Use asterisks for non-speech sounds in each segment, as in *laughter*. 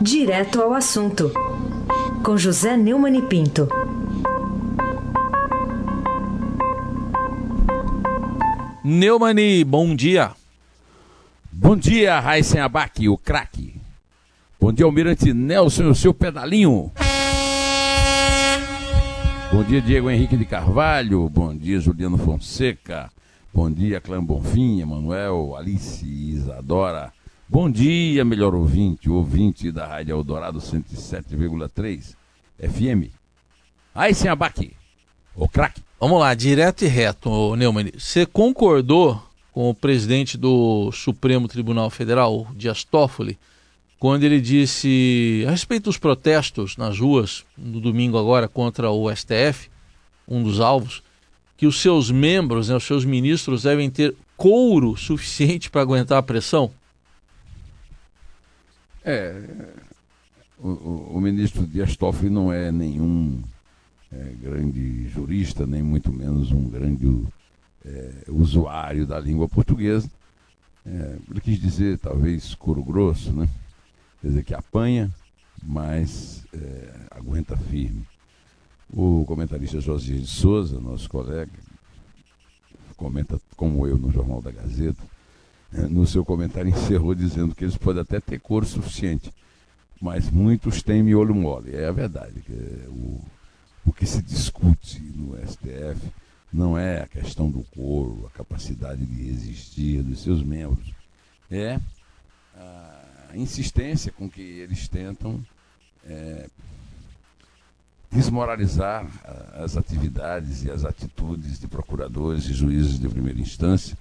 Direto ao assunto, com José Neumann e Pinto. Neumani, bom dia. Bom dia, Raíssen Abac, o craque. Bom dia, Almirante Nelson e o seu pedalinho. Bom dia, Diego Henrique de Carvalho. Bom dia, Juliano Fonseca. Bom dia, Clã Bonfim, Emanuel, Alice Isadora. Bom dia, melhor ouvinte, ouvinte da Rádio Eldorado 107,3 FM. Aí sim, abaque, o craque. Vamos lá, direto e reto, Neumann. Você concordou com o presidente do Supremo Tribunal Federal, Dias Toffoli, quando ele disse a respeito dos protestos nas ruas no domingo agora contra o STF, um dos alvos, que os seus membros, né, os seus ministros devem ter couro suficiente para aguentar a pressão? É, o, o, o ministro Dias Toffoli não é nenhum é, grande jurista, nem muito menos um grande é, usuário da língua portuguesa. É, ele quis dizer, talvez, couro grosso, né? Quer dizer, que apanha, mas é, aguenta firme. O comentarista José de Souza, nosso colega, comenta como eu no Jornal da Gazeta, no seu comentário *laughs* encerrou dizendo que eles podem até ter cor suficiente, mas muitos têm miolo mole. É a verdade. Que o, o que se discute no STF não é a questão do couro, a capacidade de resistir dos seus membros, é a insistência com que eles tentam é, desmoralizar as atividades e as atitudes de procuradores e juízes de primeira instância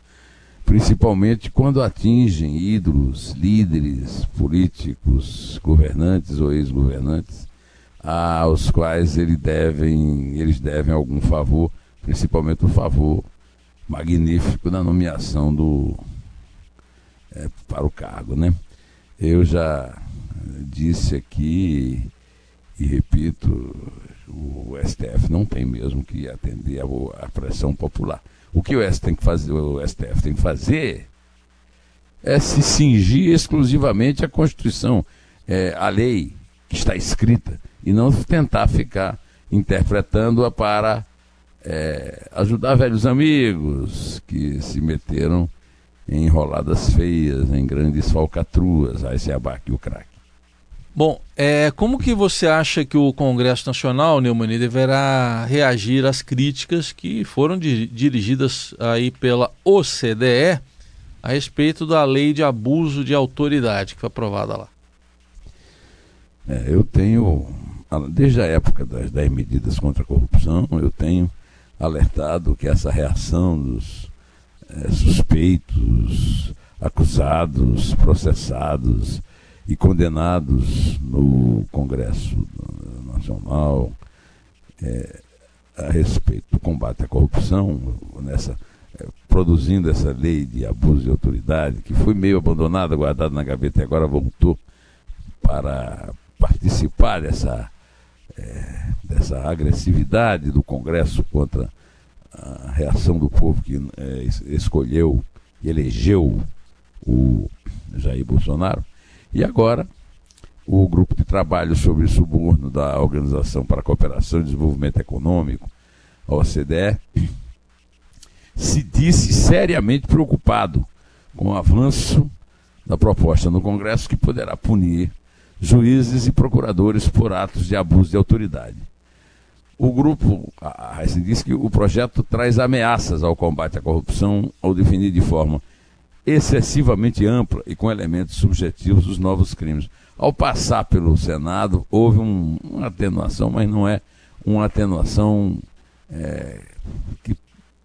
principalmente quando atingem ídolos, líderes políticos, governantes ou ex-governantes, aos quais devem, eles devem algum favor, principalmente o favor magnífico da nomeação do é, para o cargo, né? Eu já disse aqui e repito, o STF não tem mesmo que atender a pressão popular. O que o tem que fazer, o STF tem que fazer é se cingir exclusivamente à Constituição, é, à lei que está escrita, e não tentar ficar interpretando-a para é, ajudar velhos amigos que se meteram em enroladas feias, em grandes falcatruas. Aí se abaque o craque. Bom, é, como que você acha que o Congresso Nacional, Neumani, deverá reagir às críticas que foram di dirigidas aí pela OCDE a respeito da lei de abuso de autoridade que foi aprovada lá? É, eu tenho, desde a época das 10 medidas contra a corrupção, eu tenho alertado que essa reação dos é, suspeitos, acusados, processados, e condenados no Congresso Nacional é, a respeito do combate à corrupção, nessa, é, produzindo essa lei de abuso de autoridade, que foi meio abandonada, guardada na gaveta e agora voltou para participar dessa, é, dessa agressividade do Congresso contra a reação do povo que é, escolheu e elegeu o Jair Bolsonaro. E agora, o grupo de trabalho sobre suborno da Organização para a Cooperação e Desenvolvimento Econômico, a OCDE, se disse seriamente preocupado com o avanço da proposta no Congresso que poderá punir juízes e procuradores por atos de abuso de autoridade. O grupo, a Heisen disse que o projeto traz ameaças ao combate à corrupção ao definir de forma excessivamente ampla e com elementos subjetivos dos novos crimes. Ao passar pelo Senado, houve um, uma atenuação, mas não é uma atenuação é, que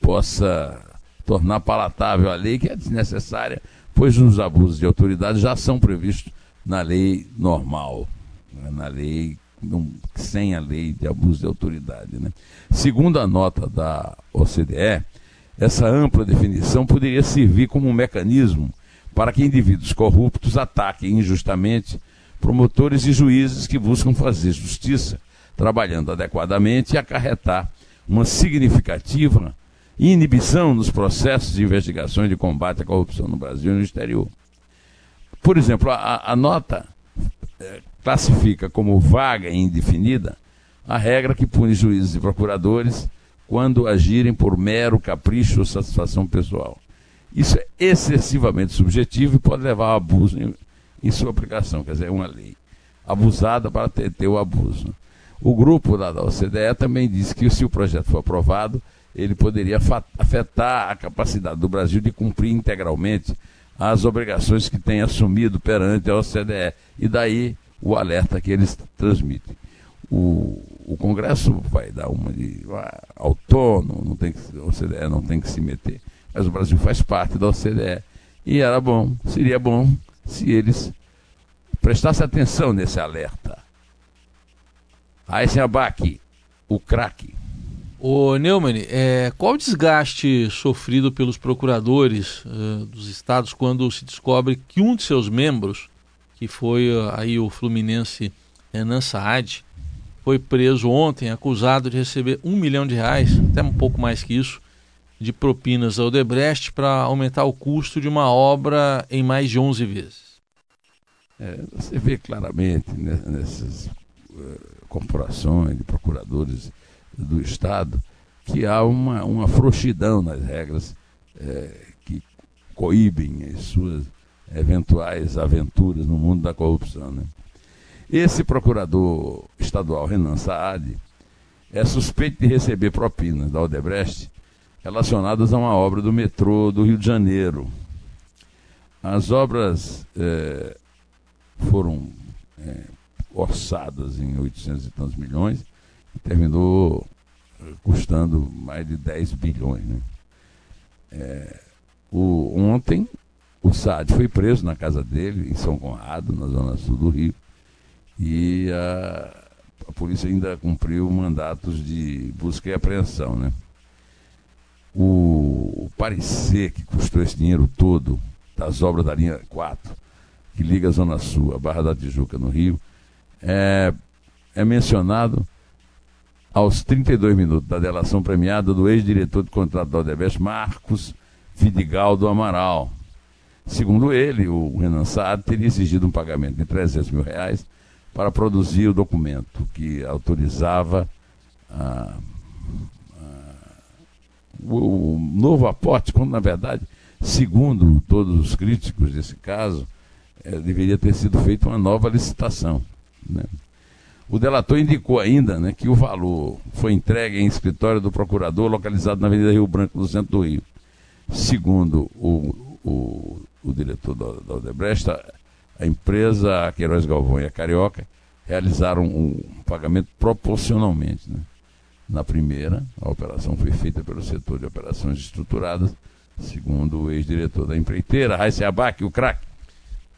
possa tornar palatável a lei, que é desnecessária, pois os abusos de autoridade já são previstos na lei normal, né, na lei sem a lei de abuso de autoridade. Né? Segundo a nota da OCDE, essa ampla definição poderia servir como um mecanismo para que indivíduos corruptos ataquem injustamente promotores e juízes que buscam fazer justiça, trabalhando adequadamente e acarretar uma significativa inibição nos processos de investigação e de combate à corrupção no Brasil e no exterior. Por exemplo, a, a nota é, classifica como vaga indefinida a regra que pune juízes e procuradores quando agirem por mero capricho ou satisfação pessoal. Isso é excessivamente subjetivo e pode levar ao abuso em, em sua aplicação, quer dizer, é uma lei abusada para ter, ter o abuso. O grupo da, da OCDE também disse que se o projeto for aprovado, ele poderia afetar a capacidade do Brasil de cumprir integralmente as obrigações que tem assumido perante a OCDE. E daí o alerta que eles transmitem. O, o Congresso vai dar uma de ah, autônomo, não tem que, a OCDE não tem que se meter. Mas o Brasil faz parte da OCDE. E era bom, seria bom se eles prestassem atenção nesse alerta. Eisenbach, o craque. O Neumann, é, qual o desgaste sofrido pelos procuradores uh, dos estados quando se descobre que um de seus membros, que foi uh, aí o fluminense Renan Saad, foi preso ontem acusado de receber um milhão de reais, até um pouco mais que isso, de propinas ao Odebrecht para aumentar o custo de uma obra em mais de 11 vezes? É, você vê claramente né, nessas uh, corporações de procuradores do Estado que há uma, uma frouxidão nas regras é, que coíbem as suas eventuais aventuras no mundo da corrupção. Né? Esse procurador estadual, Renan Saad, é suspeito de receber propinas da Odebrecht relacionadas a uma obra do metrô do Rio de Janeiro. As obras é, foram é, orçadas em 800 e tantos milhões e terminou eh, custando mais de 10 bilhões. Né? É, o, ontem, o Saad foi preso na casa dele, em São Conrado, na zona sul do Rio, e a, a polícia ainda cumpriu mandatos de busca e apreensão. Né? O, o parecer que custou esse dinheiro todo das obras da linha 4, que liga a Zona Sul, a Barra da Tijuca, no Rio, é, é mencionado aos 32 minutos da delação premiada do ex-diretor de contrato da Odebrecht, Marcos Vidigal do Amaral. Segundo ele, o Renan Saad teria exigido um pagamento de 300 mil reais para produzir o documento que autorizava a, a, o, o novo aporte, quando na verdade, segundo todos os críticos desse caso, é, deveria ter sido feita uma nova licitação. Né? O delator indicou ainda né, que o valor foi entregue em escritório do procurador localizado na Avenida Rio Branco, no centro do Rio. Segundo o, o, o diretor da, da Odebrecht, a, empresa Queiroz Galvão e a Carioca realizaram um pagamento proporcionalmente. Né? Na primeira, a operação foi feita pelo setor de operações estruturadas, segundo o ex-diretor da empreiteira, Raíssa Abac, o craque.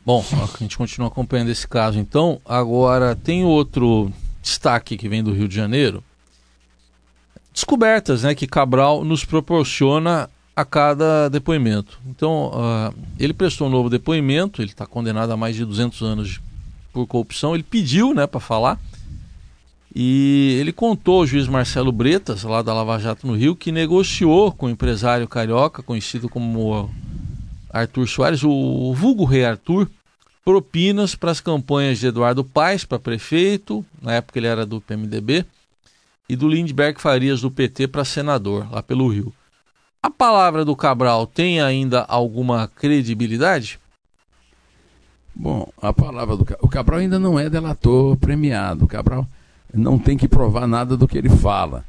Bom, a gente continua acompanhando esse caso então. Agora, tem outro destaque que vem do Rio de Janeiro. Descobertas né, que Cabral nos proporciona a cada depoimento. Então, uh, ele prestou um novo depoimento, ele está condenado a mais de 200 anos por corrupção. Ele pediu né, para falar e ele contou ao juiz Marcelo Bretas, lá da Lava Jato no Rio, que negociou com o empresário carioca, conhecido como Arthur Soares, o vulgo rei Arthur, propinas para as campanhas de Eduardo Paes para prefeito, na época ele era do PMDB, e do Lindbergh Farias do PT para senador, lá pelo Rio. A palavra do Cabral tem ainda alguma credibilidade? Bom, a palavra do o Cabral ainda não é delator premiado. O Cabral não tem que provar nada do que ele fala.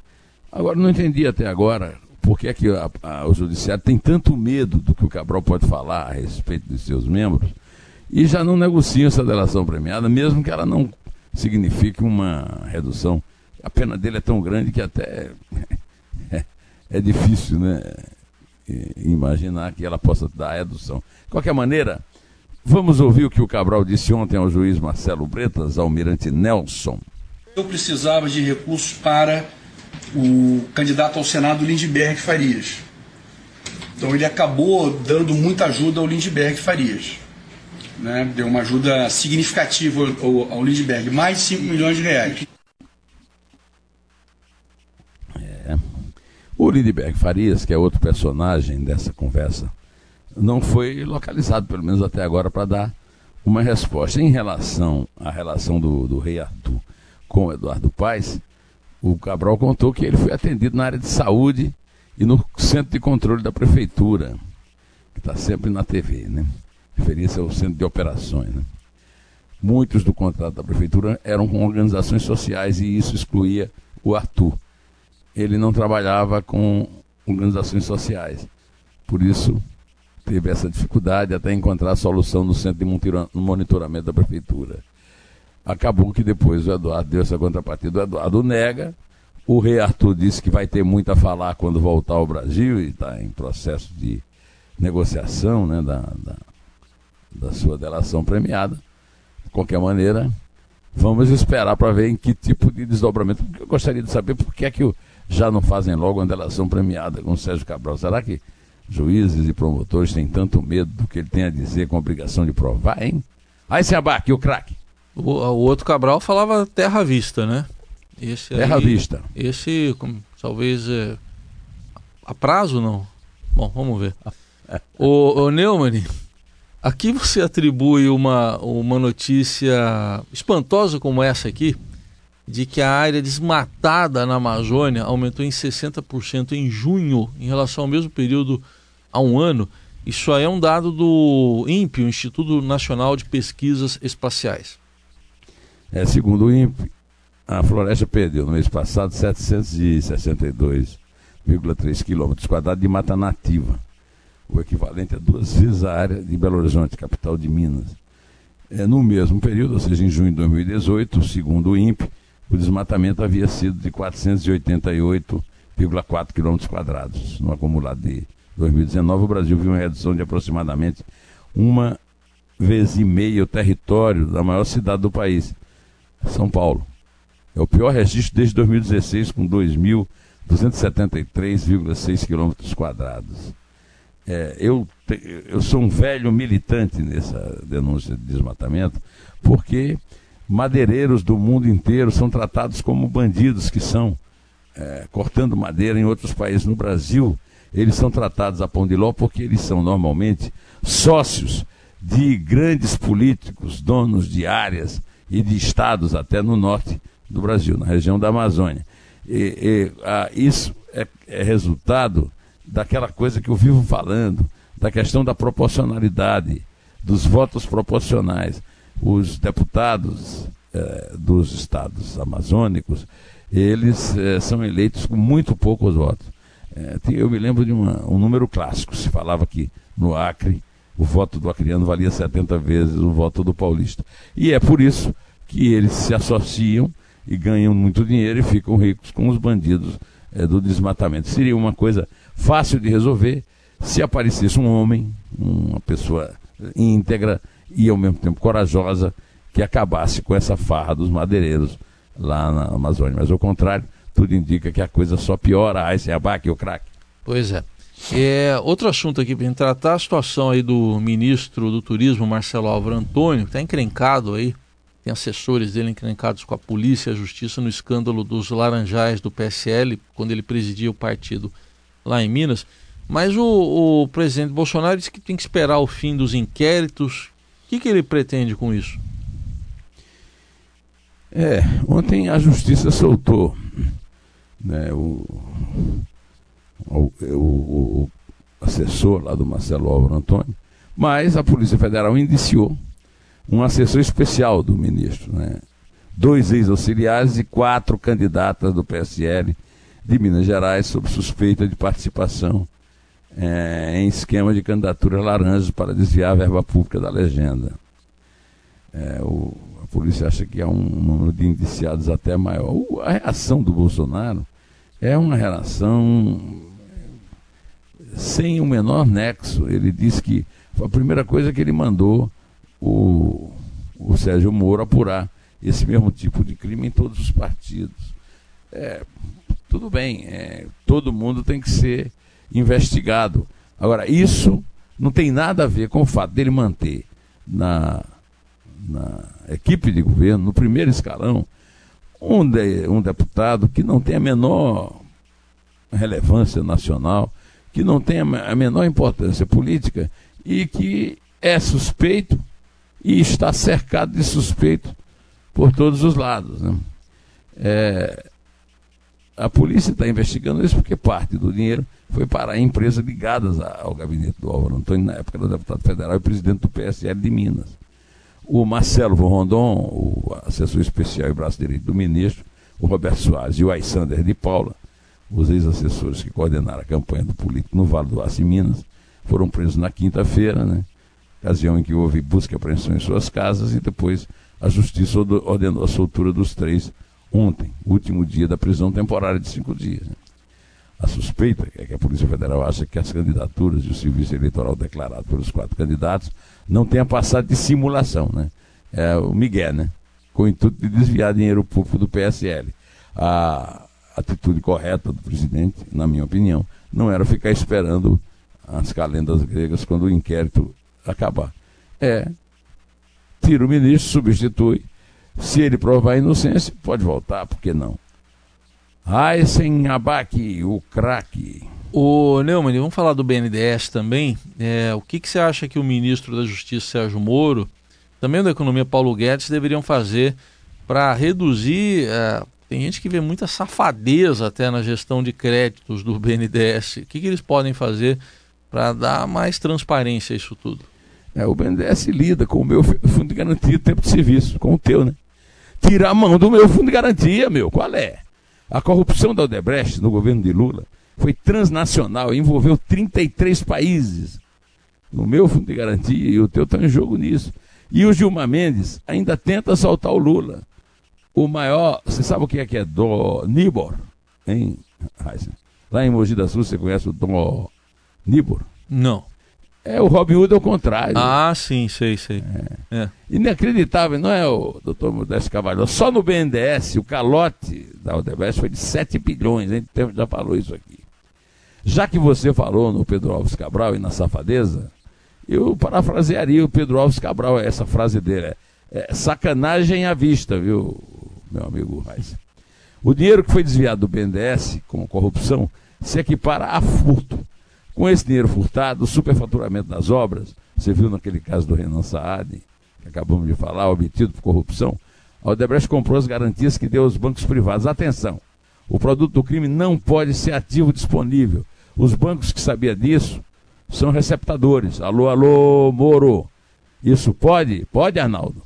Agora, não entendi até agora por que, é que a, a, o judiciário tem tanto medo do que o Cabral pode falar a respeito de seus membros e já não negociam essa delação premiada, mesmo que ela não signifique uma redução. A pena dele é tão grande que até *laughs* é, é difícil né, imaginar que ela possa dar redução. De qualquer maneira, vamos ouvir o que o Cabral disse ontem ao juiz Marcelo Bretas, almirante Nelson. Eu precisava de recursos para o candidato ao Senado Lindbergh Farias. Então ele acabou dando muita ajuda ao Lindbergh Farias. Né? Deu uma ajuda significativa ao, ao Lindbergh, mais de 5 milhões de reais. É. O Lindbergh Farias, que é outro personagem dessa conversa, não foi localizado, pelo menos até agora, para dar uma resposta. Em relação à relação do, do rei Arthur com Eduardo Paes, o Cabral contou que ele foi atendido na área de saúde e no centro de controle da prefeitura, que está sempre na TV, né? Referência ao centro de operações, né? Muitos do contrato da prefeitura eram com organizações sociais e isso excluía o Arthur. Ele não trabalhava com organizações sociais. Por isso, teve essa dificuldade até encontrar a solução no centro de monitoramento da prefeitura. Acabou que depois o Eduardo deu essa contrapartida. O Eduardo nega. O rei Arthur disse que vai ter muito a falar quando voltar ao Brasil e está em processo de negociação né, da, da, da sua delação premiada. De qualquer maneira, vamos esperar para ver em que tipo de desdobramento. Eu gostaria de saber por que é que já não fazem logo uma delação premiada com o Sérgio Cabral. Será que juízes e promotores têm tanto medo do que ele tem a dizer com a obrigação de provar, hein? Aí se abaque, o craque. O, o, outro Cabral falava terra vista, né? Esse terra aí, vista. Esse, como, talvez, é, a prazo não. Bom, vamos ver. *laughs* o, o Neumann, aqui você atribui uma, uma notícia espantosa como essa aqui, de que a área desmatada na Amazônia aumentou em 60% em junho, em relação ao mesmo período há um ano. Isso aí é um dado do INPE, o Instituto Nacional de Pesquisas Espaciais. É, segundo o INPE, a floresta perdeu no mês passado 762,3 quilômetros quadrados de mata nativa, o equivalente a duas vezes a área de Belo Horizonte, capital de Minas. É, no mesmo período, ou seja, em junho de 2018, segundo o INPE, o desmatamento havia sido de 488,4 quilômetros quadrados. No acumulado de 2019, o Brasil viu uma redução de aproximadamente uma vez e meia o território da maior cidade do país, São Paulo. É o pior registro desde 2016, com 2.273,6 quilômetros quadrados. É, eu, eu sou um velho militante nessa denúncia de desmatamento, porque madeireiros do mundo inteiro são tratados como bandidos que são, é, cortando madeira em outros países. No Brasil, eles são tratados a pão de ló porque eles são normalmente sócios de grandes políticos, donos de áreas e de estados até no norte do Brasil, na região da Amazônia. E, e ah, isso é, é resultado daquela coisa que eu vivo falando, da questão da proporcionalidade, dos votos proporcionais os deputados eh, dos estados amazônicos, eles eh, são eleitos com muito poucos votos. Eh, eu me lembro de uma, um número clássico, se falava que no Acre o voto do acriano valia 70 vezes o voto do paulista. E é por isso que eles se associam e ganham muito dinheiro e ficam ricos com os bandidos do desmatamento. Seria uma coisa fácil de resolver se aparecesse um homem, uma pessoa íntegra, e ao mesmo tempo corajosa que acabasse com essa farra dos madeireiros lá na Amazônia. Mas ao contrário, tudo indica que a coisa só piora. Ai, se abaque o craque. Pois é. é. Outro assunto aqui para tratar a situação aí do ministro do Turismo, Marcelo Álvaro Antônio, que está encrencado aí, tem assessores dele encrencados com a polícia e a justiça no escândalo dos laranjais do PSL, quando ele presidia o partido lá em Minas. Mas o, o presidente Bolsonaro disse que tem que esperar o fim dos inquéritos, que, que ele pretende com isso? É, ontem a justiça soltou né, o, o, o, assessor lá do Marcelo Álvaro Antônio, mas a Polícia Federal indiciou um assessor especial do ministro, né, dois ex-auxiliares e quatro candidatas do PSL de Minas Gerais sob suspeita de participação é, em esquema de candidatura laranja para desviar a verba pública da legenda. É, o, a polícia acha que há um número de indiciados até maior. O, a reação do Bolsonaro é uma reação sem o menor nexo. Ele disse que a primeira coisa que ele mandou o, o Sérgio Moro apurar esse mesmo tipo de crime em todos os partidos. É, tudo bem, é, todo mundo tem que ser investigado. Agora, isso não tem nada a ver com o fato dele manter na, na equipe de governo, no primeiro escalão, um, de, um deputado que não tem a menor relevância nacional, que não tem a menor importância política e que é suspeito e está cercado de suspeitos por todos os lados. Né? É, a polícia está investigando isso porque parte do dinheiro foi para empresas ligadas ao gabinete do Álvaro Antônio, na época era deputado federal e presidente do PSL de Minas. O Marcelo Von Rondon, o assessor especial e braço direito do ministro, o Roberto Soares e o Aysander de Paula, os ex-assessores que coordenaram a campanha do político no Vale do Aço em Minas, foram presos na quinta-feira, né? ocasião em que houve busca e apreensão em suas casas e depois a justiça ordenou a soltura dos três ontem, último dia da prisão temporária de cinco dias. A suspeita é que a Polícia Federal acha que as candidaturas e o serviço eleitoral declarado pelos quatro candidatos não tenha passado de simulação, né? É o Miguel, né? Com o intuito de desviar dinheiro público do PSL. A atitude correta do presidente, na minha opinião, não era ficar esperando as calendas gregas quando o inquérito acabar. É, tira o ministro, substitui. Se ele provar a inocência, pode voltar, por que não? Aysen Abaki, o craque. O Neumann, vamos falar do BNDES também. É, o que, que você acha que o ministro da Justiça, Sérgio Moro, também da Economia, Paulo Guedes, deveriam fazer para reduzir. É, tem gente que vê muita safadeza até na gestão de créditos do BNDES. O que, que eles podem fazer para dar mais transparência a isso tudo? É, o BNDES lida com o meu *laughs* fundo de garantia tempo de serviço, com o teu, né? Tirar a mão do meu fundo de garantia, meu, qual é? A corrupção da Odebrecht no governo de Lula foi transnacional, envolveu 33 países. No meu fundo de garantia e o teu estão em jogo nisso. E o Gilmar Mendes ainda tenta soltar o Lula. O maior, você sabe o que é que é do Nibor? Hein, Lá em Mogi das Cruzes você conhece o Dom Nibor? Não. É o Robin Hood ao contrário. Ah, sim, sei, sei. É. É. Inacreditável, não é o doutor Modesto Cavalho? Só no BNDES, o calote da Odebrecht foi de 7 bilhões, a gente já falou isso aqui. Já que você falou no Pedro Alves Cabral e na safadeza, eu parafrasearia o Pedro Alves Cabral, essa frase dele é, é sacanagem à vista, viu, meu amigo Reis? O dinheiro que foi desviado do BNDES com corrupção se equipara a furto com esse dinheiro furtado, o superfaturamento das obras, você viu naquele caso do Renan Saad, que acabamos de falar, obtido por corrupção, a Odebrecht comprou as garantias que deu aos bancos privados. Atenção, o produto do crime não pode ser ativo disponível. Os bancos que sabiam disso são receptadores. Alô, alô, Moro. Isso pode? Pode, Arnaldo.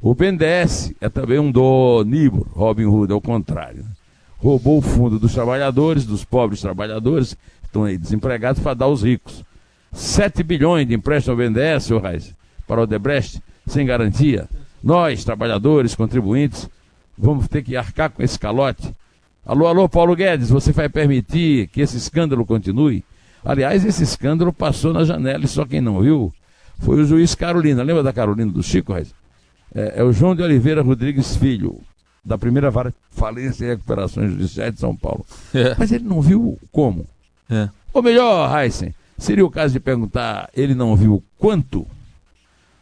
O BNDES é também um do Nibor, Robin Hood, ao contrário. Roubou o fundo dos trabalhadores, dos pobres trabalhadores, estão aí desempregados para dar aos ricos. 7 bilhões de empréstimo ao BNDES, senhor Reis, para o Odebrecht, sem garantia. Nós, trabalhadores, contribuintes, vamos ter que arcar com esse calote. Alô, alô, Paulo Guedes, você vai permitir que esse escândalo continue? Aliás, esse escândalo passou na janela e só quem não viu foi o juiz Carolina. Lembra da Carolina do Chico, Reis? É, é o João de Oliveira Rodrigues Filho, da primeira vara de falência e recuperações judiciais de São Paulo. É. Mas ele não viu como? É. Ou melhor, Heisen, seria o caso de perguntar, ele não viu quanto?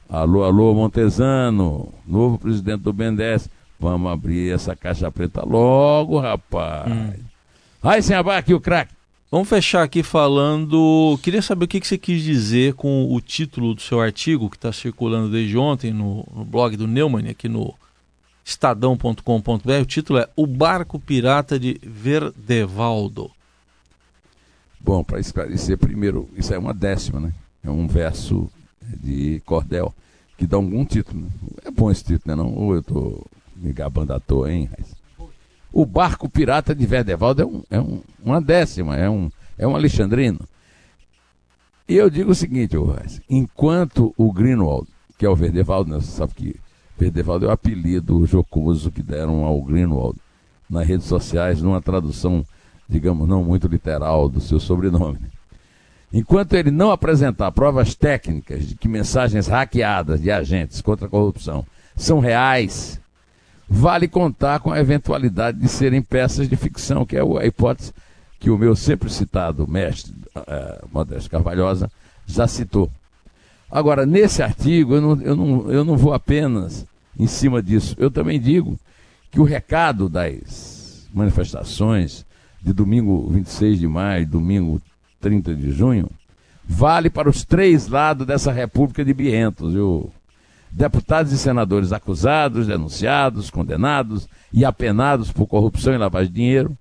Alô, alô, Montesano, novo presidente do BNDES. Vamos abrir essa caixa preta logo, rapaz. Hum. Heisen Abac, o craque. Vamos fechar aqui falando. Queria saber o que você quis dizer com o título do seu artigo que está circulando desde ontem no, no, blog do Neumann, aqui no estadão.com.br. O título é O Barco Pirata de Verdevaldo. Bom, para esclarecer, primeiro, isso é uma décima, né? É um verso de cordel que dá algum título. Né? É bom esse título, né? Não? Ou eu estou me gabando à toa, hein? O barco pirata de Verdevaldo é, um, é um, uma décima, é um, é um alexandrino. E eu digo o seguinte, Reis, enquanto o Greenwald, que é o Verdevaldo, né? você sabe que Verdevaldo é o apelido jocoso que deram ao Greenwald nas redes sociais, numa tradução digamos, não muito literal do seu sobrenome. Enquanto ele não apresentar provas técnicas de que mensagens hackeadas de agentes contra a corrupção são reais, vale contar com a eventualidade de serem peças de ficção, que é a hipótese que o meu sempre citado mestre uh, Modesto Carvalhosa já citou. Agora, nesse artigo, eu não, eu, não, eu não vou apenas em cima disso, eu também digo que o recado das manifestações de domingo 26 de maio, domingo 30 de junho, vale para os três lados dessa República de Bientos, viu? deputados e senadores acusados, denunciados, condenados e apenados por corrupção e lavagem de dinheiro,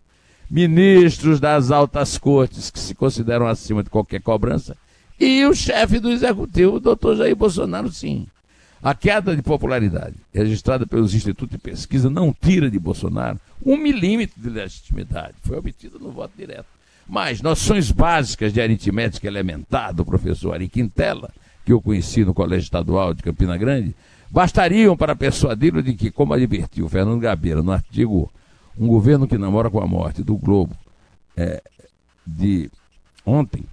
ministros das altas cortes que se consideram acima de qualquer cobrança e o chefe do executivo, o doutor Jair Bolsonaro, sim. A queda de popularidade registrada pelos institutos de pesquisa não tira de Bolsonaro um milímetro de legitimidade. Foi obtida no voto direto. Mas noções básicas de aritmética elementar do professor Ari Quintela, que eu conheci no Colégio Estadual de Campina Grande, bastariam para persuadi-lo de que, como advertiu Fernando Gabeira no artigo Um Governo que Namora com a Morte, do Globo, é, de ontem,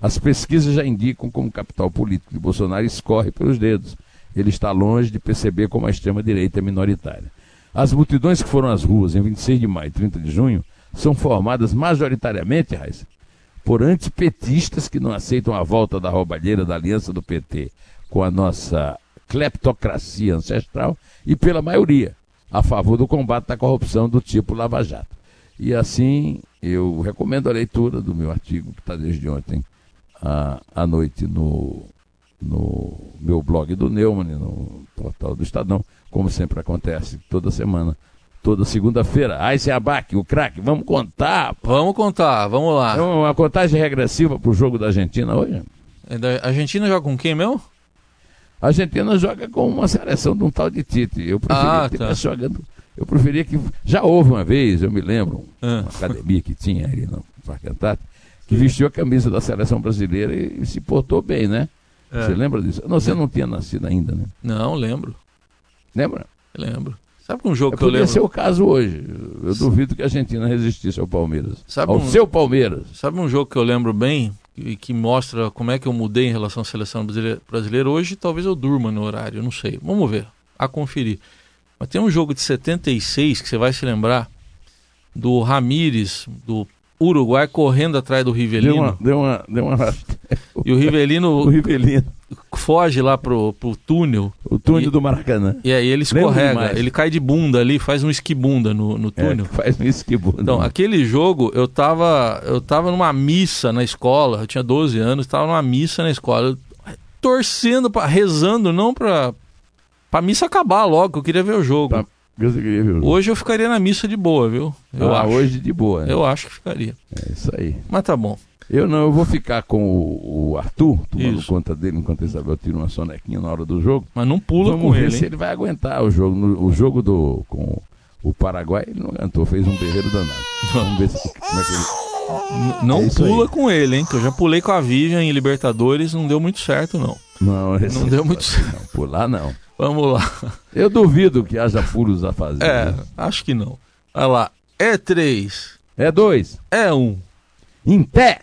as pesquisas já indicam como o capital político de Bolsonaro escorre pelos dedos ele está longe de perceber como a extrema-direita é minoritária. As multidões que foram às ruas em 26 de maio e 30 de junho são formadas majoritariamente, Raíssa, por antipetistas que não aceitam a volta da roubalheira da aliança do PT com a nossa cleptocracia ancestral e pela maioria a favor do combate à corrupção do tipo Lava Jato. E assim eu recomendo a leitura do meu artigo que está desde ontem à, à noite no no meu blog do Neumann, no portal do Estadão, como sempre acontece toda semana. Toda segunda-feira. Aí abaque, o craque, vamos contar. Vamos contar, vamos lá. É uma contagem regressiva para o jogo da Argentina hoje. É a Argentina joga com quem mesmo? A Argentina joga com uma seleção de um tal de Tite. Eu preferia ah, que tá. jogando. Eu preferia que. Já houve uma vez, eu me lembro, ah. uma academia que tinha ali no Parque Antártico, que vestiu a camisa da seleção brasileira e, e se portou bem, né? É. Você lembra disso? Não, você não tinha nascido ainda, né? Não, lembro. Lembra? Lembro. Sabe um jogo é, que eu lembro? ser o caso hoje. Eu duvido que a Argentina resistisse ao Palmeiras. Sabe ao um... seu Palmeiras. Sabe um jogo que eu lembro bem e que mostra como é que eu mudei em relação à seleção brasileira? Hoje talvez eu durma no horário, não sei. Vamos ver, a conferir. Mas tem um jogo de 76 que você vai se lembrar do Ramires, do Uruguai correndo atrás do Rivelino. Deu uma, deu uma, deu uma... E o Rivelino, o Rivelino foge lá pro, pro túnel. O túnel e, do Maracanã. E aí ele escorrega, ele cai de bunda ali, faz um esquibunda no, no é, túnel. É, faz um esquibunda. Então, aquele jogo, eu tava, eu tava numa missa na escola, eu tinha 12 anos, tava numa missa na escola, torcendo, pra, rezando, não pra, pra missa acabar logo, eu queria ver o jogo. Pra Hoje eu ficaria na missa de boa, viu? Eu ah, acho. hoje de boa. Né? Eu acho que ficaria. É isso aí. Mas tá bom. Eu não, eu vou ficar com o, o Arthur, tomando isso. conta dele enquanto Isabel tira uma sonequinha na hora do jogo. Mas não pula Vamos com ver ele. se hein? ele vai aguentar o jogo. No, o jogo do, com o Paraguai, ele não aguentou, fez um berreiro danado. Vamos ver se, como é que ele. Não é pula aí. com ele, hein? Que eu já pulei com a Vivian em Libertadores, não deu muito certo, não. Não, não deu muito certo. Não, pular não. Vamos lá. Eu duvido que haja furos a fazer. É, né? acho que não. Olha lá. É três. É dois. É um. Em pé.